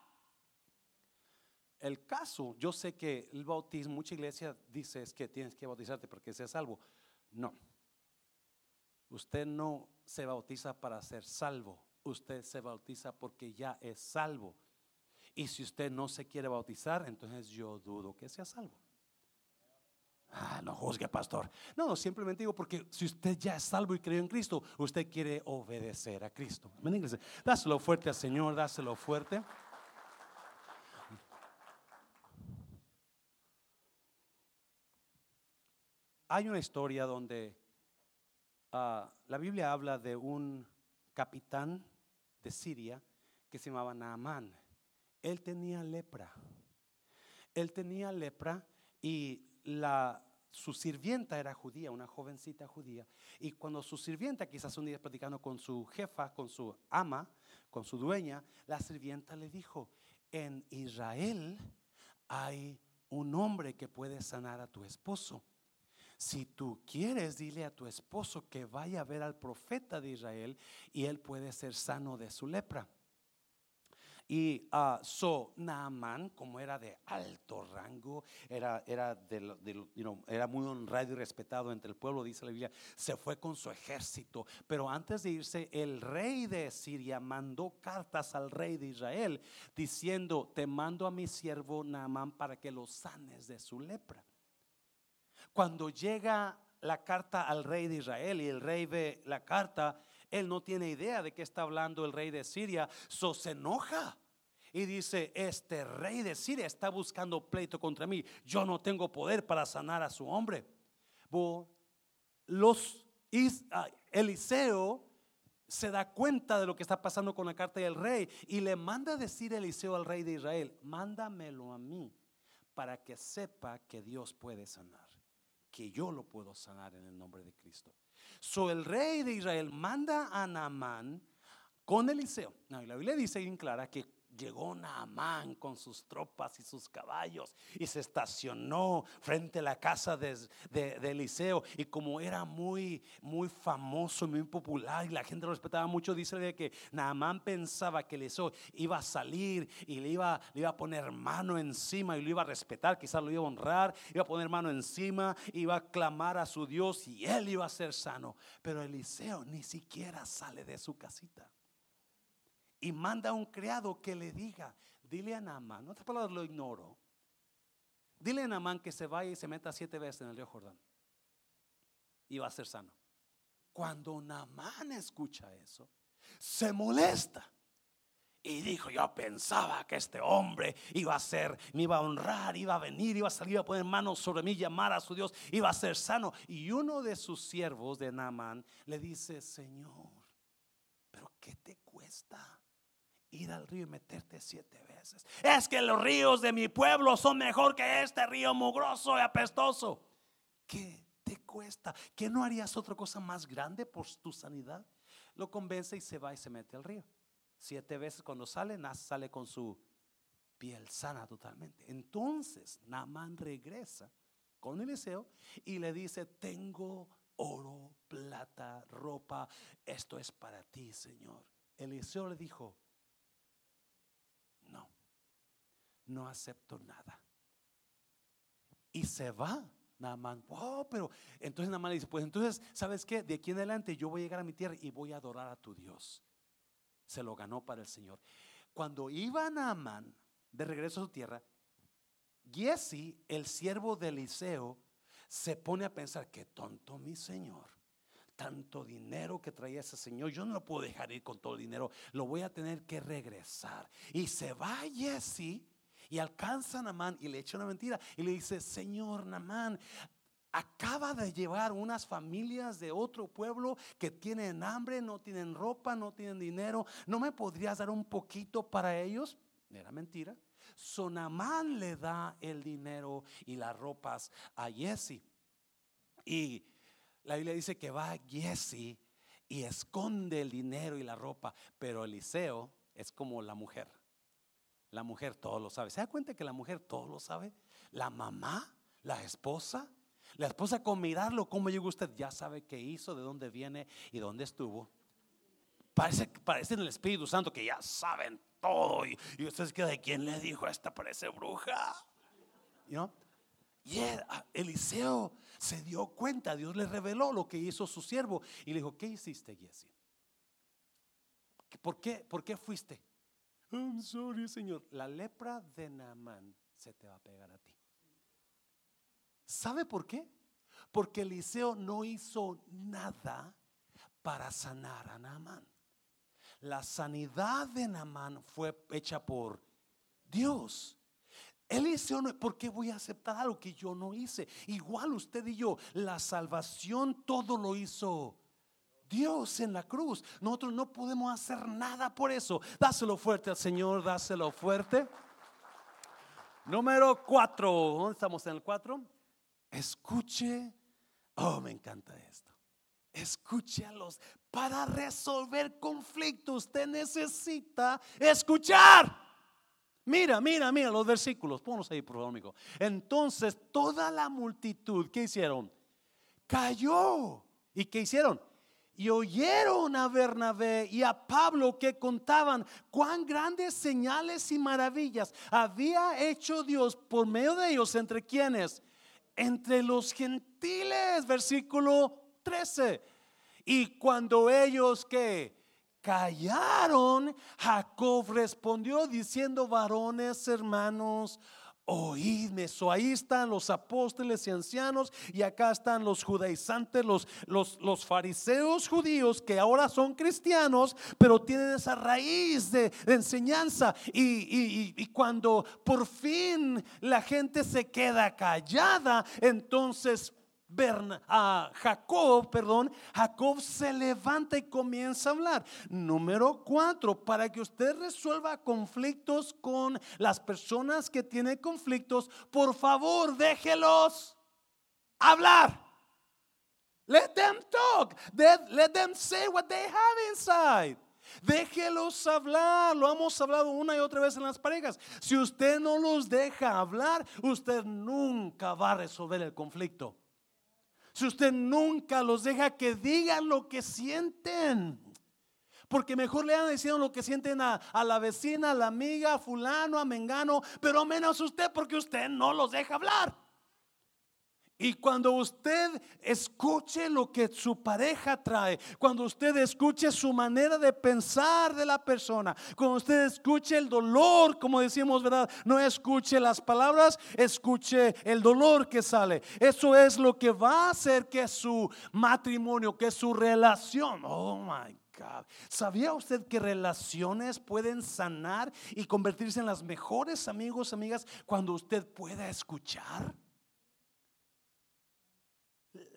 El caso, yo sé que el bautismo, mucha iglesia dice que tienes que bautizarte porque seas salvo. No. Usted no se bautiza para ser salvo. Usted se bautiza porque ya es salvo. Y si usted no se quiere bautizar, entonces yo dudo que sea salvo. Ah, no juzgue, pastor. No, simplemente digo porque si usted ya es salvo y cree en Cristo, usted quiere obedecer a Cristo. Dáselo fuerte al Señor, dáselo fuerte. Hay una historia donde Ah, la Biblia habla de un capitán de Siria que se llamaba Naamán. Él tenía lepra. Él tenía lepra y su sirvienta era judía, una jovencita judía. Y cuando su sirvienta, quizás un día platicando con su jefa, con su ama, con su dueña, la sirvienta le dijo, en Israel hay un hombre que puede sanar a tu esposo. Si tú quieres, dile a tu esposo que vaya a ver al profeta de Israel y él puede ser sano de su lepra. Y uh, so Naaman, como era de alto rango, era, era, era muy honrado y respetado entre el pueblo, dice la Biblia, se fue con su ejército. Pero antes de irse, el rey de Siria mandó cartas al rey de Israel diciendo, te mando a mi siervo Naamán para que lo sanes de su lepra. Cuando llega la carta al rey de Israel y el rey ve la carta, él no tiene idea de qué está hablando el rey de Siria, so se enoja. Y dice, este rey de Siria está buscando pleito contra mí. Yo no tengo poder para sanar a su hombre. Los ah, Eliseo se da cuenta de lo que está pasando con la carta del rey y le manda a decir Eliseo al rey de Israel, mándamelo a mí para que sepa que Dios puede sanar que yo lo puedo sanar en el nombre de Cristo. So el rey de Israel manda a Naamán con Eliseo. La Biblia dice bien clara que llegó Naamán con sus tropas y sus caballos y se estacionó frente a la casa de, Eliseo. Y como era muy, muy famoso, muy popular y la gente lo respetaba mucho, dice que Naamán pensaba que Eliseo iba a salir y le iba, le iba a poner mano encima y lo iba a respetar, quizás lo iba a honrar, iba a poner mano encima, iba a clamar a su Dios y él iba a ser sano. Pero Eliseo ni siquiera sale de su casita y manda a un criado que le diga, dile a Naamán, otras palabras lo ignoro, dile a Naamán que se vaya y se meta siete veces en el río Jordán y va a ser sano. Cuando Naamán escucha eso, se molesta. Y dijo, yo pensaba que este hombre iba a ser, me iba a honrar, iba a venir, iba a salir a poner manos sobre mí, llamar a su Dios, iba a ser sano. Y uno de sus siervos de Naamán le dice, Señor, pero ¿qué te cuesta? Ir al río y meterte siete veces. Es que los ríos de mi pueblo son mejor que este río mugroso y apestoso. ¿Qué te cuesta? ¿Qué no harías otra cosa más grande por tu sanidad? Lo convence y se va y se mete al río. Siete veces cuando sale, sale con su piel sana totalmente. Entonces, Naamán regresa con Eliseo y le dice, tengo oro, plata, ropa, esto es para ti, Señor. Eliseo le dijo, no acepto nada. Y se va. Naamán, oh, pero entonces Naamán dice, pues entonces, ¿sabes qué? De aquí en adelante yo voy a llegar a mi tierra y voy a adorar a tu Dios. Se lo ganó para el Señor. Cuando iba Naamán de regreso a su tierra, Giesi, el siervo de Eliseo, se pone a pensar, qué tonto mi Señor. Tanto dinero que traía ese señor, yo no lo puedo dejar ir con todo el dinero, lo voy a tener que regresar. Y se va Giesi y alcanza a Namán y le echa una mentira y le dice, Señor Namán, acaba de llevar unas familias de otro pueblo que tienen hambre, no tienen ropa, no tienen dinero. ¿No me podrías dar un poquito para ellos? Era mentira. Sonamán le da el dinero y las ropas a Jesse. Y La Biblia dice que va Jesse y esconde el dinero y la ropa, pero Eliseo es como la mujer. La mujer todo lo sabe. ¿Se da cuenta que la mujer todo lo sabe? La mamá, la esposa, la esposa con mirarlo, cómo llegó usted, ya sabe qué hizo, de dónde viene y dónde estuvo. Parece, parece en el Espíritu Santo que ya saben todo. Y, y usted se queda de quién le dijo esta parece bruja. Y Eliseo se dio cuenta, Dios le reveló lo que hizo su siervo y le dijo, ¿qué hiciste, Jesse? ¿Por qué, ¿Por qué fuiste? I'm sorry, Señor. La lepra de Naamán se te va a pegar a ti. ¿Sabe por qué? Porque Eliseo no hizo nada para sanar a Naamán. La sanidad de Naamán fue hecha por Dios. Eliseo, ¿por qué voy a aceptar algo que yo no hice? Igual usted y yo, la salvación todo lo hizo Dios en la cruz. Nosotros no podemos hacer nada por eso. Dáselo fuerte al Señor, dáselo fuerte. Número cuatro, ¿dónde estamos en el cuatro? Escuche, oh, me encanta esto. Escúchalos para resolver conflictos. Usted necesita escuchar. Mira, mira, mira los versículos. Ponlos ahí, por favor, amigo. Entonces, toda la multitud, ¿qué hicieron? Cayó. ¿Y qué hicieron? Y oyeron a Bernabé y a Pablo que contaban cuán grandes señales y maravillas había hecho Dios por medio de ellos. ¿Entre quienes? Entre los gentiles, versículo 13. Y cuando ellos que callaron, Jacob respondió diciendo, varones hermanos, oídme. Ahí están los apóstoles y ancianos y acá están los judaizantes, los, los, los fariseos judíos que ahora son cristianos, pero tienen esa raíz de, enseñanza. Y, y, cuando por fin la gente se queda callada, entonces a Jacob, perdón, Jacob se levanta y comienza a hablar. Número cuatro, para que usted resuelva conflictos con las personas que tienen conflictos, por favor, déjelos hablar. Let them talk. Let them say what they have inside. Déjelos hablar, lo hemos hablado una y otra vez en las parejas. Si usted no los deja hablar, usted nunca va a resolver el conflicto si usted nunca los deja que digan lo que sienten. Porque mejor le han diciendo lo que sienten a, la vecina, a la amiga, a fulano, a mengano, pero menos usted porque usted no los deja hablar. Y cuando usted escuche lo que su pareja trae, cuando usted escuche su manera de pensar de la persona, cuando usted escuche el dolor, como decimos, ¿verdad? No escuche las palabras, escuche el dolor que sale. Eso es lo que va a hacer que su matrimonio, que su relación, oh my God. ¿Sabía usted que relaciones pueden sanar y convertirse en las mejores amigos, amigas, cuando usted pueda escuchar?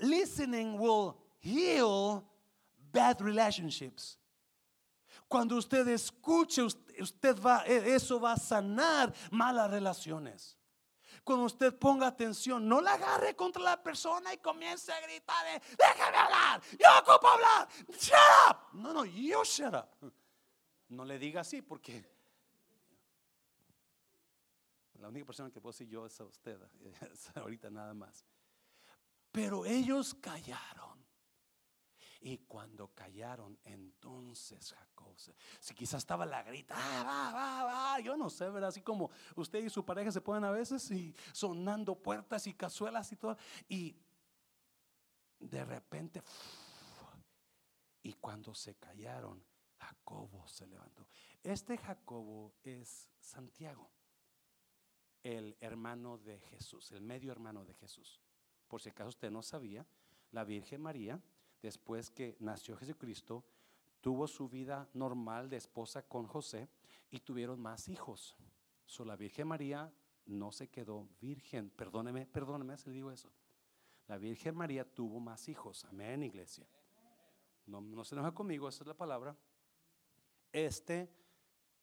Listening will heal bad relationships. Cuando usted escuche, usted va, e, eso va a sanar malas relaciones. Cuando usted ponga atención, no la agarre contra la persona y comience a gritar, déjame hablar, yo ocupo hablar, shut up. No, no, yo shut up. No le diga así porque la única persona que puedo decir yo es a usted, ahorita nada más. Pero ellos callaron. Y cuando callaron, entonces Jacob, si quizás estaba la grita, ah, va, va, va, yo no sé, ¿verdad? Así como usted y su pareja se ponen a veces y sonando puertas y cazuelas y todo. Y de repente, y cuando se callaron, Jacobo se levantó. Este Jacobo es Santiago, el hermano de Jesús, el medio hermano de Jesús. Por si acaso usted no sabía, la Virgen María, después que nació Jesucristo, tuvo su vida normal de esposa con José y tuvieron más hijos. So, la Virgen María no se quedó virgen. Perdóneme, perdóneme si le digo eso. La Virgen María tuvo más hijos. Amén, iglesia. No, no se enoja conmigo, esa es la palabra. Este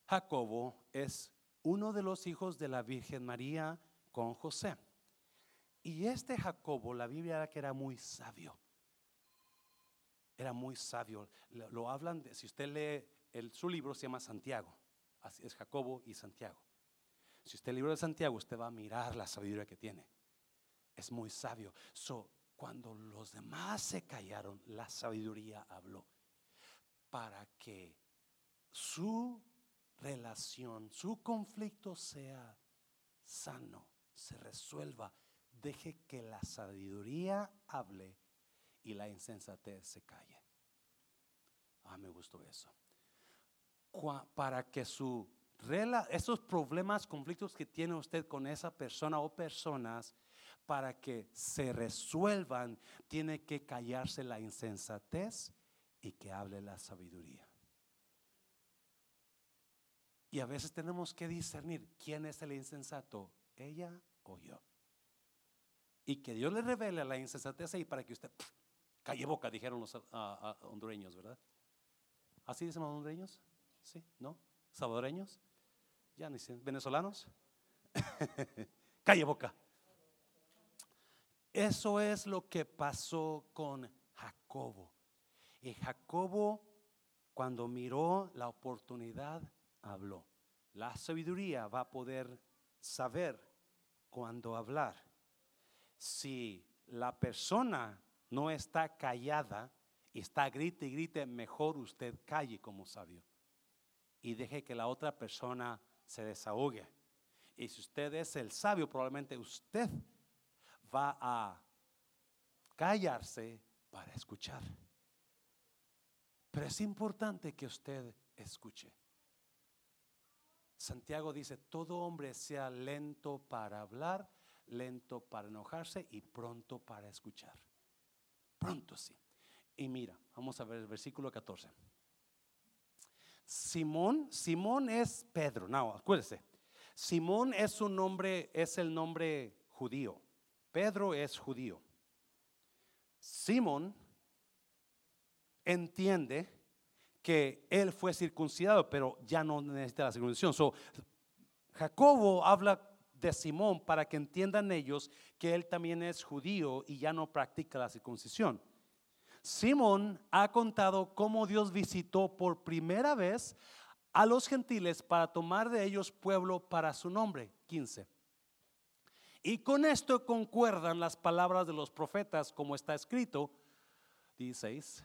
Jacobo es uno de los hijos de la Virgen María con José. Y este Jacobo, la Biblia era que era muy sabio. era muy sabio. Lo, hablan, de, si usted lee, su libro se llama Santiago, es Jacobo y Santiago. Si usted el libro de Santiago, usted va a mirar la sabiduría que tiene. Es muy sabio. So, cuando los demás se callaron, la sabiduría habló para que su relación, su conflicto sea sano, se resuelva. Deje que la sabiduría hable y la insensatez se calle. Ah, me gustó eso. Para que su esos problemas, conflictos que tiene usted con esa persona o personas, para que se resuelvan, tiene que callarse la insensatez y que hable la sabiduría. Y a veces tenemos que discernir quién es el insensato, ella o yo. Y que Dios le revele la insensatez ahí para que usted calle boca, dijeron los hondureños, ¿verdad? ¿Así dicen los hondureños? ¿Sí? ¿No? ¿Salvadoreños? Ya ni ¿Venezolanos? calle boca. Eso es lo que pasó con Jacobo. Y Jacobo, cuando miró la oportunidad, habló. La sabiduría va a poder saber cuándo hablar. Si la persona no está callada y está grite y grite, mejor usted calle como sabio y deje que la otra persona se desahogue. Y si usted es el sabio, probablemente usted va a callarse para escuchar. Pero es importante que usted escuche. Santiago dice, todo hombre sea lento para hablar, lento para enojarse y pronto para escuchar. Pronto sí. Y mira, vamos a ver el versículo 14. Simón, Simón es Pedro. No, acuérdese. Simón es un nombre, es el nombre judío. Pedro es judío. Simón entiende que él fue circuncidado, pero ya no necesita la circuncisión. So, Jacobo habla de Simón para que entiendan ellos que él también es judío y ya no practica la circuncisión. Simón ha contado cómo Dios visitó por primera vez a los gentiles para tomar de ellos pueblo para su nombre. 15. Y con esto concuerdan las palabras de los profetas como está escrito. 16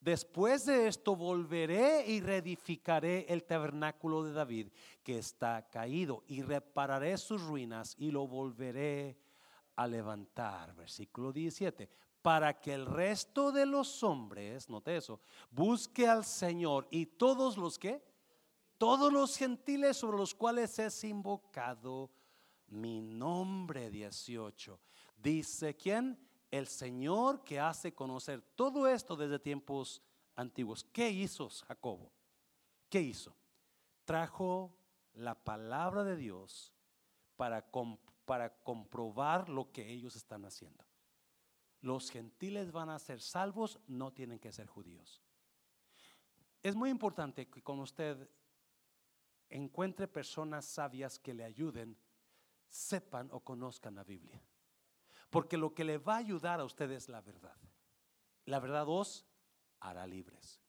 Después de esto volveré y reedificaré el tabernáculo de David que está caído y repararé sus ruinas y lo volveré a levantar. Versículo 17. Para que el resto de los hombres, note eso, busque al Señor y todos los que, todos los gentiles sobre los cuales es invocado mi nombre 18. Dice quién? El Señor que hace conocer todo esto desde tiempos antiguos. ¿Qué hizo Jacobo? ¿Qué hizo? Trajo la palabra de Dios para, comprobar lo que ellos están haciendo. Los gentiles van a ser salvos, no tienen que ser judíos. Es muy importante que con usted encuentre personas sabias que le ayuden, sepan o conozcan la Biblia. Porque lo que le va a ayudar a usted es la verdad. La verdad os hará libres.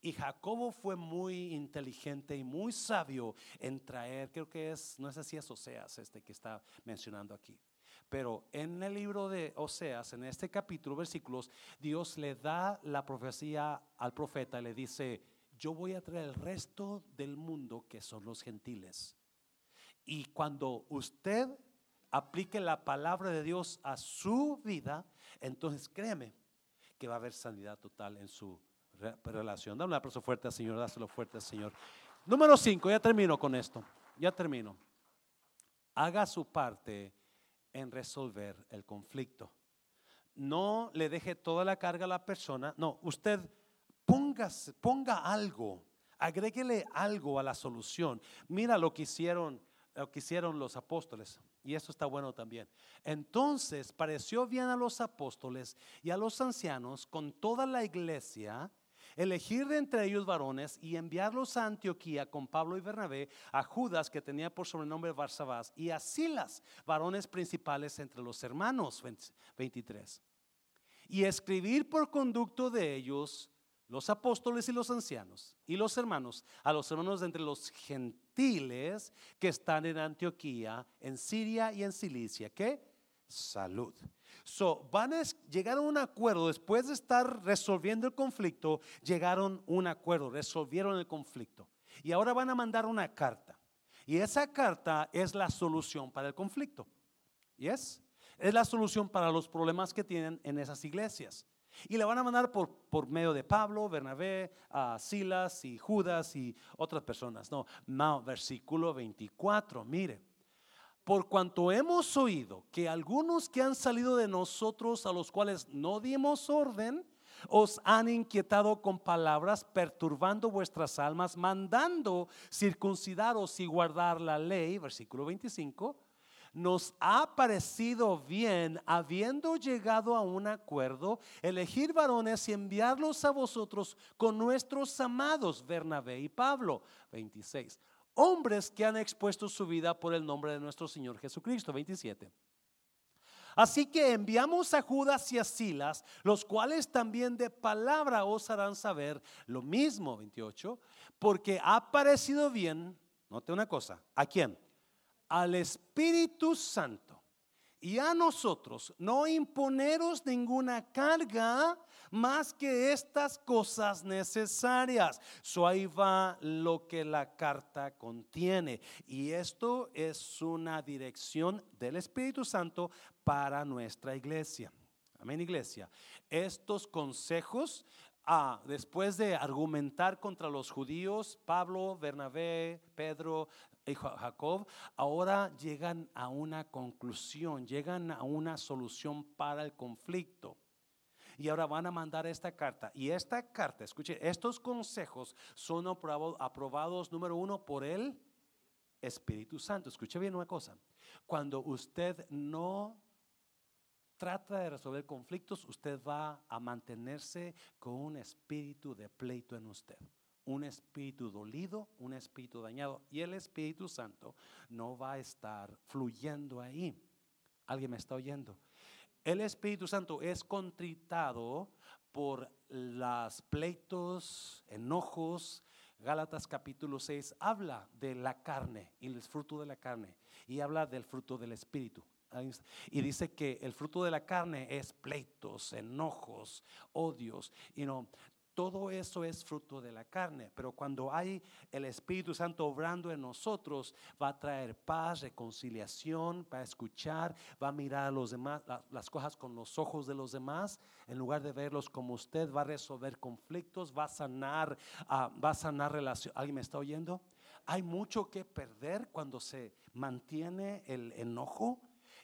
Y Jacobo fue muy inteligente y muy sabio en traer, creo que es, no sé si es Oseas este que está mencionando aquí. Pero en el libro de Oseas, en este capítulo, versículos, Dios le da la profecía al profeta, le dice, yo voy a traer el resto del mundo que son los gentiles. Y cuando usted aplique la palabra de Dios a su vida, entonces créeme que va a haber sanidad total en su relación. Dame un aplauso fuerte al Señor, dáselo fuerte al Señor. Número 5, ya termino con esto, ya termino. Haga su parte en resolver el conflicto. No le deje toda la carga a la persona, no, usted ponga, ponga algo, agréguele algo a la solución. Mira lo que hicieron, lo que hicieron los apóstoles. Y eso está bueno también. Entonces pareció bien a los apóstoles y a los ancianos con toda la iglesia elegir de entre ellos varones y enviarlos a Antioquía con Pablo y Bernabé, a Judas que tenía por sobrenombre Barsabás y a Silas, varones principales entre los hermanos 23. y escribir por conducto de ellos los apóstoles y los ancianos y los hermanos, a los hermanos de entre los gentiles que están en Antioquía, en Siria y en Cilicia. ¿Qué? Salud. So, van a llegar a un acuerdo después de estar resolviendo el conflicto, llegaron a un acuerdo, resolvieron el conflicto. Y ahora van a mandar una carta. Y esa carta es la solución para el conflicto. ¿Yes? Es la solución para los problemas que tienen en esas iglesias. Y la van a mandar por, por medio de Pablo, Bernabé, a Silas y Judas y otras personas. No, no, versículo 24, mire. Por cuanto hemos oído que algunos que han salido de nosotros, a los cuales no dimos orden, os han inquietado con palabras, perturbando vuestras almas, mandando circuncidaros y guardar la ley, versículo 25 nos ha parecido bien, habiendo llegado a un acuerdo, elegir varones y enviarlos a vosotros con nuestros amados Bernabé y Pablo. 26. Hombres que han expuesto su vida por el nombre de nuestro Señor Jesucristo. 27. Así que enviamos a Judas y a Silas, los cuales también de palabra os harán saber lo mismo, 28, porque ha parecido bien, note una cosa, ¿a quién? Al Espíritu Santo y a nosotros no imponeros ninguna carga más que estas cosas necesarias. So ahí va lo que la carta contiene. Y esto es una dirección del Espíritu Santo para nuestra iglesia. Amén, iglesia. Estos consejos Después de argumentar contra los judíos, Pablo, Bernabé, Pedro, Jacob, ahora llegan a una conclusión, llegan a una solución para el conflicto. Y ahora van a mandar esta carta. Y esta carta, escuche, estos consejos son aprobados, número uno, por el Espíritu Santo. Escuche bien una cosa. Cuando usted no trata de resolver conflictos, usted va a mantenerse con un espíritu de pleito en usted un espíritu dolido, un espíritu dañado. Y el Espíritu Santo no va a estar fluyendo ahí. ¿Alguien me está oyendo? El Espíritu Santo es contritado por los pleitos, enojos. Gálatas capítulo 6 habla de la carne y el fruto de la carne y habla del fruto del Espíritu. Y dice que el fruto de la carne es pleitos, enojos, odios. y no todo eso es fruto de la carne, pero cuando hay el Espíritu Santo obrando en nosotros, va a traer paz, reconciliación, va a escuchar, va a mirar a los demás, las cosas con los ojos de los demás, en lugar de verlos como usted, va a resolver conflictos, va a sanar, ah, va a sanar relación. ¿Alguien me está oyendo? Hay mucho que perder cuando se mantiene el enojo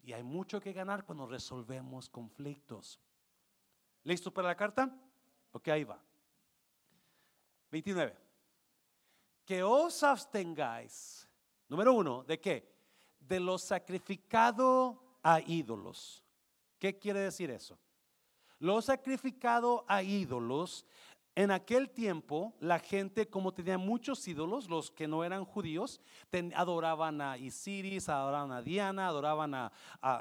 y hay mucho que ganar cuando resolvemos conflictos. ¿Listo para la carta? Ok, ahí va. 29. Que os abstengáis, número uno, ¿de qué? De lo sacrificado a ídolos. ¿Qué quiere decir eso? Lo sacrificado a ídolos en aquel tiempo, la gente, como tenía muchos ídolos, los que no eran judíos, adoraban a Isiris, adoraban a Diana, adoraban a,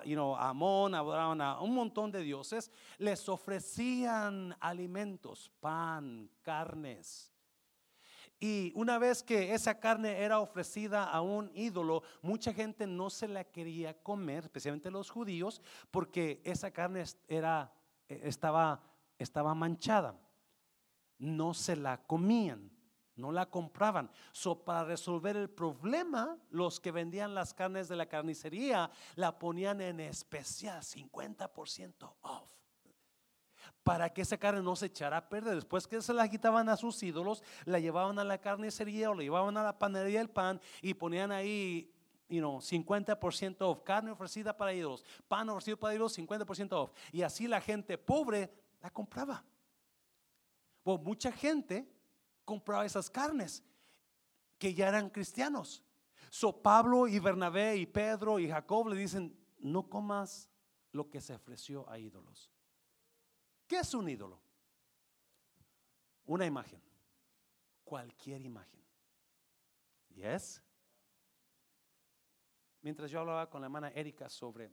you know, Amón, adoraban a un montón de dioses, les ofrecían alimentos, pan, carnes. Y una vez que esa carne era ofrecida a un ídolo, mucha gente no se la quería comer, especialmente los judíos, porque esa carne era, e, estaba, estaba manchada. No se la comían, no la compraban. So, para resolver el problema, los que vendían las carnes de la carnicería la ponían en especial, 50% off para que esa carne no se echara a perder. Después que se la quitaban a sus ídolos, la llevaban a la carnicería o la llevaban a la panadería del pan y ponían ahí you know, 50% off, carne ofrecida para ídolos, pan ofrecido para ídolos, 50% off. Y así la gente pobre la compraba. Mucha gente compraba esas carnes que ya eran cristianos. So Pablo y Bernabé y Pedro y Jacob le dicen, no comas lo que se ofreció a ídolos. ¿Qué es un ídolo? Una imagen. Cualquier imagen. ¿Yes? Mientras yo hablaba con la hermana Erika sobre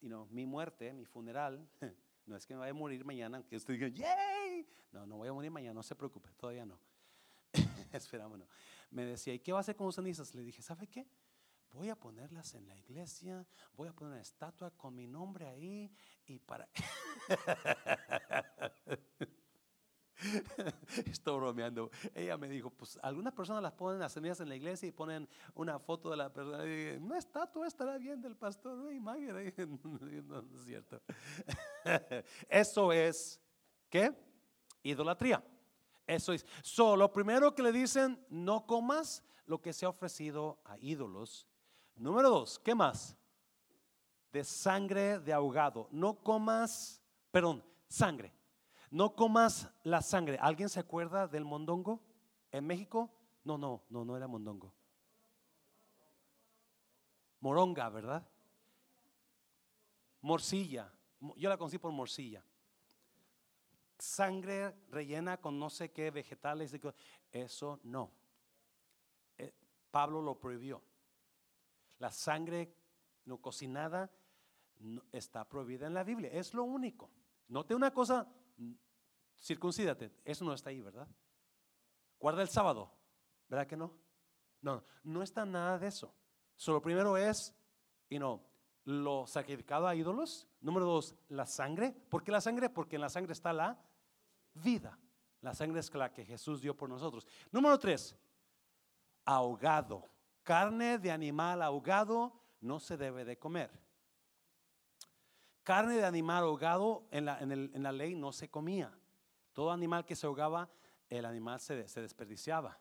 you know, mi muerte, mi funeral, No es que me vaya a morir mañana, que usted diga, ¡yay! No, no voy a morir mañana, no se preocupe, todavía no. Esperamos, no. Me decía, ¿y qué va a hacer con los cenizas? Le dije, ¿sabe qué? Voy a ponerlas en la iglesia, voy a poner una estatua con mi nombre ahí y para... Estoy bromeando. Ella me dijo, pues algunas personas las ponen las semillas en la iglesia y ponen una foto de la persona. Y una estatua estará bien del pastor. No, no, no es cierto. Eso es, ¿qué? Idolatría. Eso es. So, lo primero que le dicen, no comas lo que se ha ofrecido a ídolos. Número dos, ¿qué más? De sangre de ahogado. No comas, perdón, sangre. No comas la sangre. ¿Alguien se acuerda del mondongo en México? No, no, no, no era mondongo. Moronga, ¿verdad? Morcilla. Yo la conocí por morcilla. Sangre rellena con no sé qué vegetales. Eso no. Eh, Pablo lo prohibió. La sangre no cocinada está prohibida en la Biblia. Es lo único. Note una cosa, circuncídate. Eso no está ahí, ¿verdad? Guarda el sábado, ¿verdad que no? No, no está nada de eso. Solo primero es, y no, lo sacrificado a ídolos. Número dos, la sangre. ¿Por qué la sangre? Porque en la sangre está la vida. La sangre es la que Jesús dio por nosotros. Número tres, ahogado. Carne de animal ahogado no se debe de comer. Carne de animal ahogado en la, en la ley no se comía. Todo animal que se ahogaba, el animal se, desperdiciaba.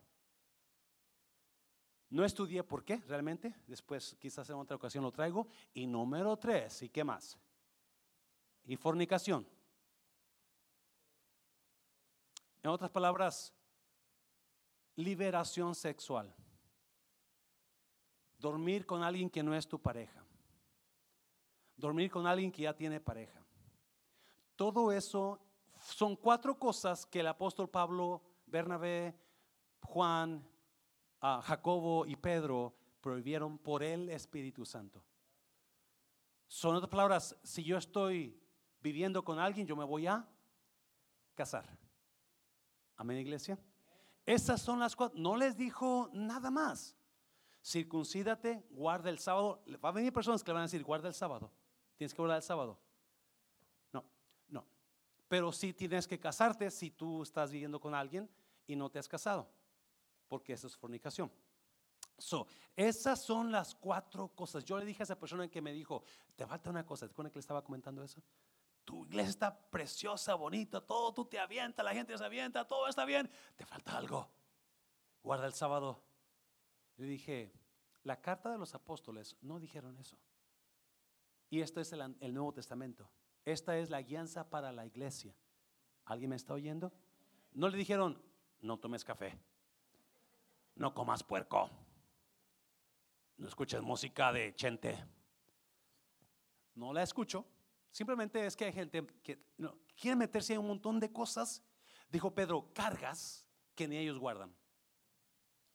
No estudié por qué realmente, después quizás en otra ocasión lo traigo. Y número tres, ¿y qué más? Y fornicación. En otras palabras, liberación sexual. Dormir con alguien que no es tu pareja. Dormir con alguien que ya tiene pareja. Todo eso son cuatro cosas que el apóstol Pablo, Bernabé, Juan, ah, Jacobo y Pedro prohibieron por el Espíritu Santo. Son otras palabras, si yo estoy viviendo con alguien, yo me voy a casar. Amén, iglesia. Esas son las cuatro. No les dijo nada más. Circuncídate, guarda el sábado. Va a venir personas que le van a decir, guarda el sábado. Tienes que guardar el sábado. Pero sí tienes que casarte si tú estás viviendo con alguien y no te has casado, porque eso es fornicación. So, esas son las cuatro cosas. Yo le dije a esa persona que me dijo, te falta una cosa, ¿te acuerdas que le estaba comentando eso? Tu iglesia está preciosa, bonita, todo tú te avienta, la gente se avienta, todo está bien, te falta algo. Guarda el sábado. Le dije, la carta de los apóstoles no dijeron eso. Y esto es el, Nuevo Testamento. Esta es la guianza para la iglesia. ¿Alguien me está oyendo? No le dijeron, no tomes café, no comas puerco, no escuches música de chente. No la escucho. Simplemente es que hay gente que quiere meterse en un montón de cosas. Dijo Pedro, cargas que ni ellos guardan.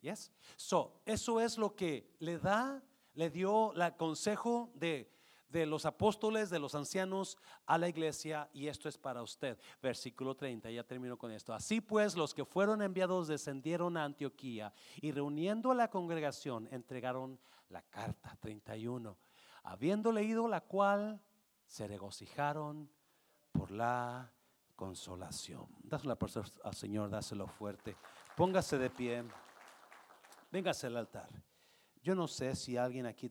Yes. So, eso es lo que le da, le dio el consejo de de los apóstoles, de los ancianos a la iglesia, y esto es para usted. Versículo 30, ya termino con esto. Así pues, los que fueron enviados descendieron a Antioquía y reuniendo a la congregación entregaron la carta 31, habiendo leído la cual se regocijaron por la consolación. Dáselo al Señor, dáselo fuerte. Póngase de pie. Véngase al altar. Yo no sé si alguien aquí